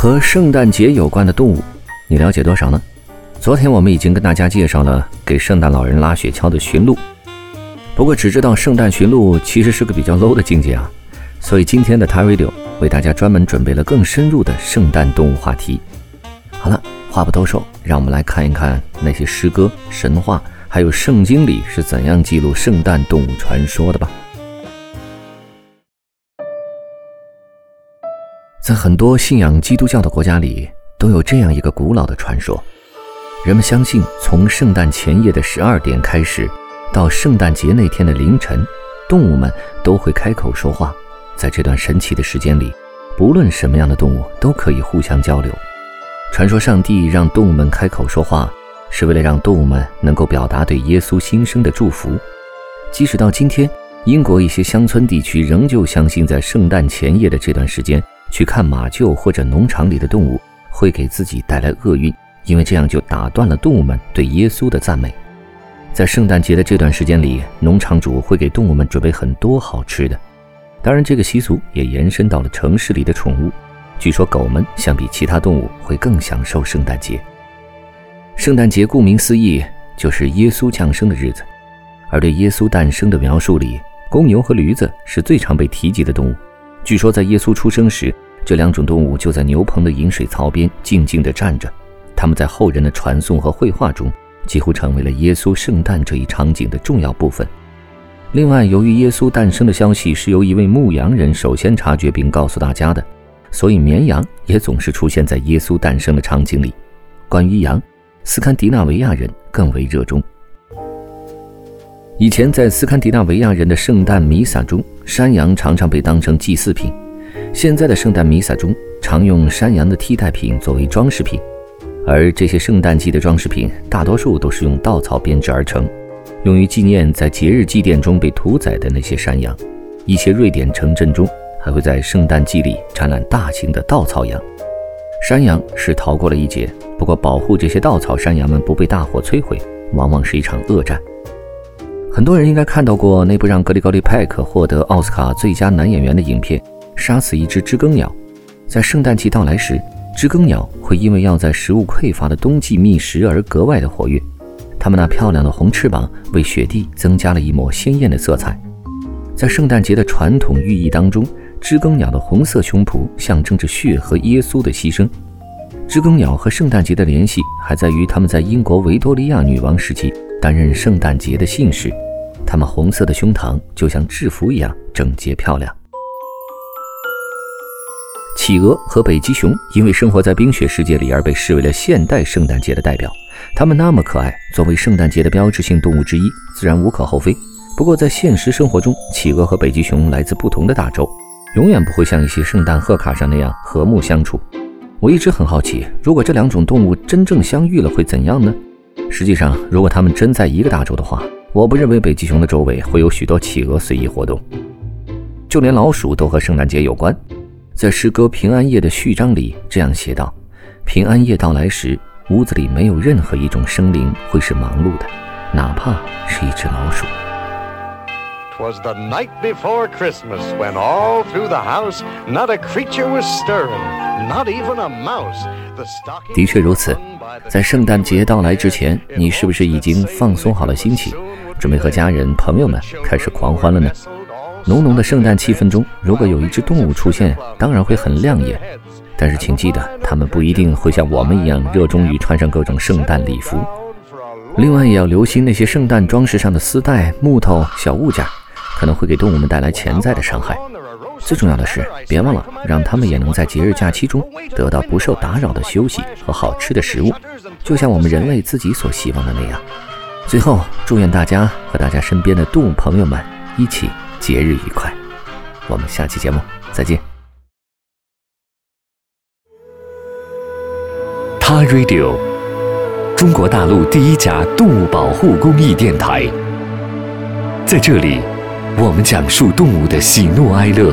和圣诞节有关的动物，你了解多少呢？昨天我们已经跟大家介绍了给圣诞老人拉雪橇的驯鹿。不过只知道圣诞驯鹿其实是个比较 low 的境界啊，所以今天的 t a Radio 为大家专门准备了更深入的圣诞动物话题。好了，话不多说，让我们来看一看那些诗歌、神话，还有圣经里是怎样记录圣诞动物传说的吧。在很多信仰基督教的国家里，都有这样一个古老的传说：人们相信，从圣诞前夜的十二点开始。到圣诞节那天的凌晨，动物们都会开口说话。在这段神奇的时间里，不论什么样的动物都可以互相交流。传说上帝让动物们开口说话，是为了让动物们能够表达对耶稣新生的祝福。即使到今天，英国一些乡村地区仍旧相信，在圣诞前夜的这段时间去看马厩或者农场里的动物，会给自己带来厄运，因为这样就打断了动物们对耶稣的赞美。在圣诞节的这段时间里，农场主会给动物们准备很多好吃的。当然，这个习俗也延伸到了城市里的宠物。据说，狗们相比其他动物会更享受圣诞节。圣诞节顾名思义就是耶稣降生的日子，而对耶稣诞生的描述里，公牛和驴子是最常被提及的动物。据说，在耶稣出生时，这两种动物就在牛棚的饮水槽边静静地站着。它们在后人的传颂和绘画中。几乎成为了耶稣圣诞这一场景的重要部分。另外，由于耶稣诞生的消息是由一位牧羊人首先察觉并告诉大家的，所以绵羊也总是出现在耶稣诞生的场景里。关于羊，斯堪的纳维亚人更为热衷。以前，在斯堪的纳维亚人的圣诞弥撒中，山羊常常被当成祭祀品。现在的圣诞弥撒中，常用山羊的替代品作为装饰品。而这些圣诞季的装饰品，大多数都是用稻草编织而成，用于纪念在节日祭奠中被屠宰的那些山羊。一些瑞典城镇中还会在圣诞季里展览大型的稻草羊。山羊是逃过了一劫，不过保护这些稻草山羊们不被大火摧毁，往往是一场恶战。很多人应该看到过那部让格里高利·派克获得奥斯卡最佳男演员的影片《杀死一只知更鸟》。在圣诞季到来时。知更鸟会因为要在食物匮乏的冬季觅食而格外的活跃，它们那漂亮的红翅膀为雪地增加了一抹鲜艳的色彩。在圣诞节的传统寓意当中，知更鸟的红色胸脯象征着血和耶稣的牺牲。知更鸟和圣诞节的联系还在于它们在英国维多利亚女王时期担任圣诞节的信使，他们红色的胸膛就像制服一样整洁漂亮。企鹅和北极熊因为生活在冰雪世界里而被视为了现代圣诞节的代表。它们那么可爱，作为圣诞节的标志性动物之一，自然无可厚非。不过在现实生活中，企鹅和北极熊来自不同的大洲，永远不会像一些圣诞贺卡上那样和睦相处。我一直很好奇，如果这两种动物真正相遇了会怎样呢？实际上，如果它们真在一个大洲的话，我不认为北极熊的周围会有许多企鹅随意活动。就连老鼠都和圣诞节有关。在诗歌《平安夜》的序章里，这样写道：“平安夜到来时，屋子里没有任何一种生灵会是忙碌的，哪怕是一只老鼠。” Twas the night before Christmas when all through the house not a creature was stirring, not even a mouse. The stocking 的确如此，在圣诞节到来之前，你是不是已经放松好了心情，准备和家人朋友们开始狂欢了呢？浓浓的圣诞气氛中，如果有一只动物出现，当然会很亮眼。但是请记得，它们不一定会像我们一样热衷于穿上各种圣诞礼服。另外，也要留心那些圣诞装饰上的丝带、木头、小物件，可能会给动物们带来潜在的伤害。最重要的是，别忘了让他们也能在节日假期中得到不受打扰的休息和好吃的食物，就像我们人类自己所希望的那样。最后，祝愿大家和大家身边的动物朋友们一起。节日愉快，我们下期节目再见。他 Radio，中国大陆第一家动物保护公益电台。在这里，我们讲述动物的喜怒哀乐，